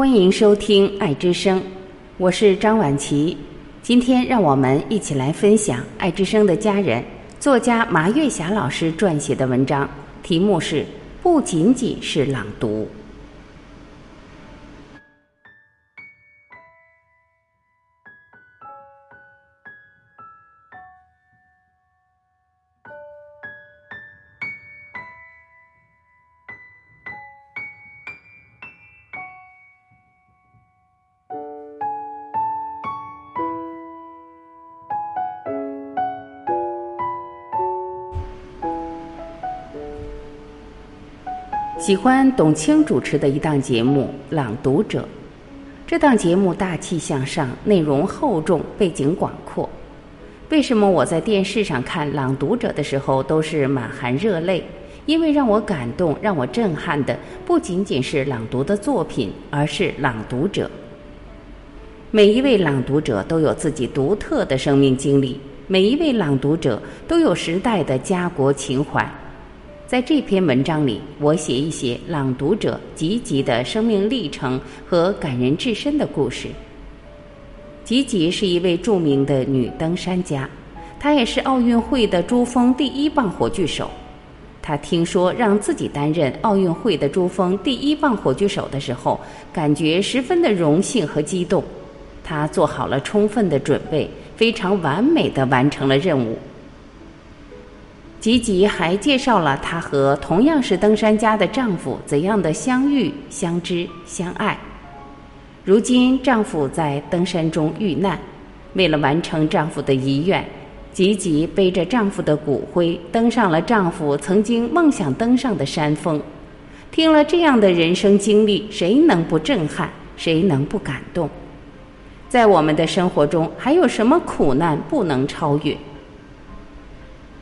欢迎收听《爱之声》，我是张婉琪。今天让我们一起来分享《爱之声》的家人作家麻月霞老师撰写的文章，题目是《不仅仅是朗读》。喜欢董卿主持的一档节目《朗读者》，这档节目大气向上，内容厚重，背景广阔。为什么我在电视上看《朗读者》的时候都是满含热泪？因为让我感动、让我震撼的不仅仅是朗读的作品，而是朗读者。每一位朗读者都有自己独特的生命经历，每一位朗读者都有时代的家国情怀。在这篇文章里，我写一写朗读者吉吉的生命历程和感人至深的故事。吉吉是一位著名的女登山家，她也是奥运会的珠峰第一棒火炬手。她听说让自己担任奥运会的珠峰第一棒火炬手的时候，感觉十分的荣幸和激动。她做好了充分的准备，非常完美的完成了任务。吉吉还介绍了她和同样是登山家的丈夫怎样的相遇、相知、相爱。如今丈夫在登山中遇难，为了完成丈夫的遗愿，吉吉背着丈夫的骨灰登上了丈夫曾经梦想登上的山峰。听了这样的人生经历，谁能不震撼？谁能不感动？在我们的生活中，还有什么苦难不能超越？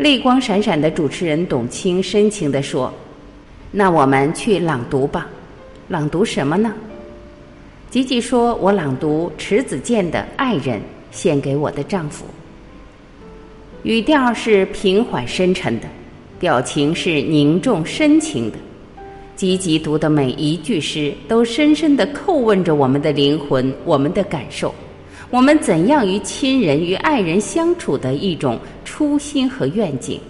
泪光闪闪的主持人董卿深情地说：“那我们去朗读吧，朗读什么呢？”吉吉说：“我朗读迟子建的《爱人》，献给我的丈夫。”语调是平缓深沉的，表情是凝重深情的。吉吉读的每一句诗，都深深地叩问着我们的灵魂，我们的感受。我们怎样与亲人与爱人相处的一种初心和愿景？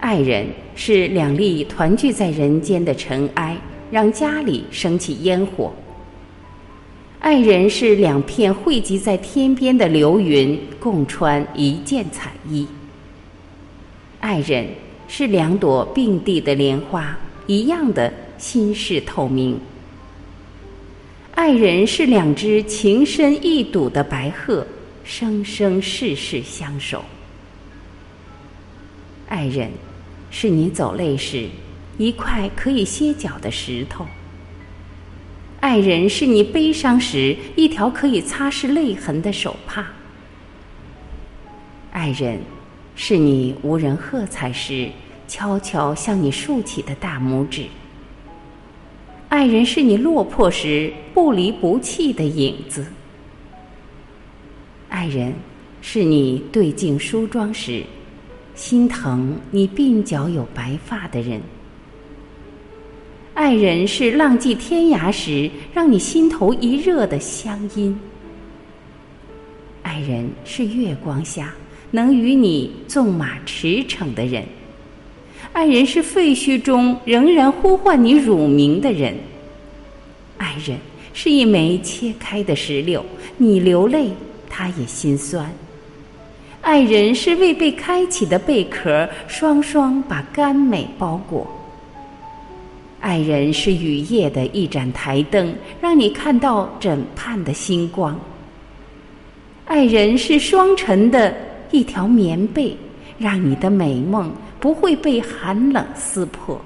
爱人是两粒团聚在人间的尘埃，让家里升起烟火；爱人是两片汇集在天边的流云，共穿一件彩衣；爱人是两朵并蒂的莲花，一样的心事透明。爱人是两只情深意笃的白鹤，生生世世相守。爱人，是你走累时一块可以歇脚的石头。爱人，是你悲伤时一条可以擦拭泪痕的手帕。爱人，是你无人喝彩时悄悄向你竖起的大拇指。爱人是你落魄时不离不弃的影子，爱人是你对镜梳妆时心疼你鬓角有白发的人，爱人是浪迹天涯时让你心头一热的乡音，爱人是月光下能与你纵马驰骋的人。爱人是废墟中仍然呼唤你乳名的人，爱人是一枚切开的石榴，你流泪，他也心酸。爱人是未被开启的贝壳，双双把甘美包裹。爱人是雨夜的一盏台灯，让你看到枕畔的星光。爱人是双晨的一条棉被，让你的美梦。不会被寒冷撕破。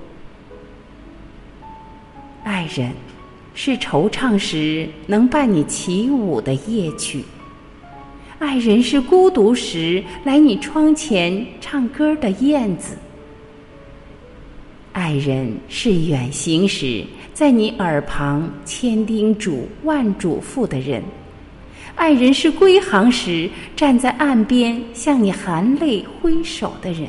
爱人，是惆怅时能伴你起舞的夜曲；爱人是孤独时来你窗前唱歌的燕子；爱人是远行时在你耳旁千叮嘱万嘱咐的人；爱人是归航时站在岸边向你含泪挥手的人。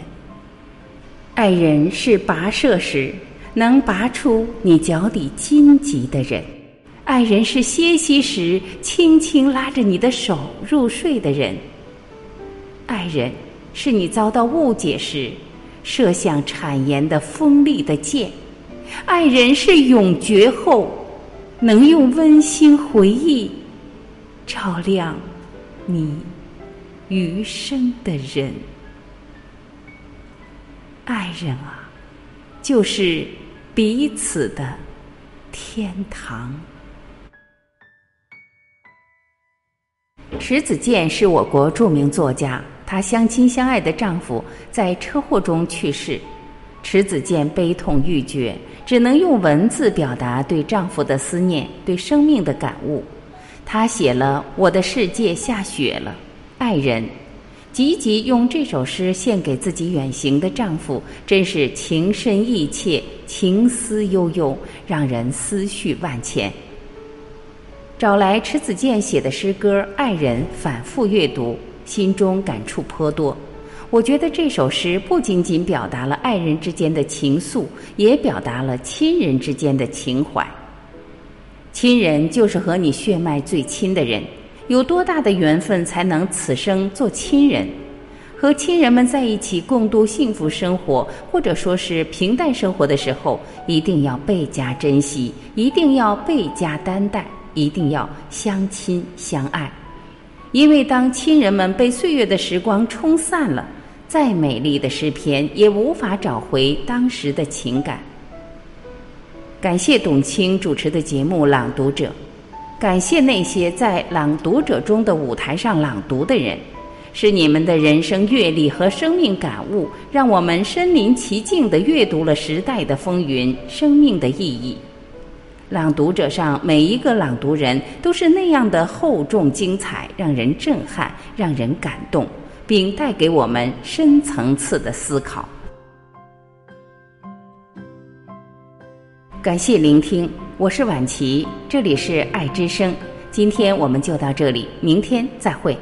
爱人是跋涉时能拔出你脚底荆棘的人；爱人是歇息时轻轻拉着你的手入睡的人；爱人是你遭到误解时射向谗言的锋利的剑；爱人是永绝后能用温馨回忆照亮你余生的人。爱人啊，就是彼此的天堂。迟子建是我国著名作家，她相亲相爱的丈夫在车祸中去世，迟子建悲痛欲绝，只能用文字表达对丈夫的思念、对生命的感悟。她写了《我的世界下雪了》，爱人。急急用这首诗献给自己远行的丈夫，真是情深意切、情思悠悠，让人思绪万千。找来迟子建写的诗歌《爱人》，反复阅读，心中感触颇多。我觉得这首诗不仅仅表达了爱人之间的情愫，也表达了亲人之间的情怀。亲人就是和你血脉最亲的人。有多大的缘分才能此生做亲人？和亲人们在一起共度幸福生活，或者说是平淡生活的时候，一定要倍加珍惜，一定要倍加担待，一定要相亲相爱。因为当亲人们被岁月的时光冲散了，再美丽的诗篇也无法找回当时的情感。感谢董卿主持的节目《朗读者》。感谢那些在朗读者中的舞台上朗读的人，是你们的人生阅历和生命感悟，让我们身临其境地阅读了时代的风云、生命的意义。朗读者上每一个朗读人都是那样的厚重精彩，让人震撼，让人感动，并带给我们深层次的思考。感谢聆听。我是婉琪，这里是爱之声。今天我们就到这里，明天再会。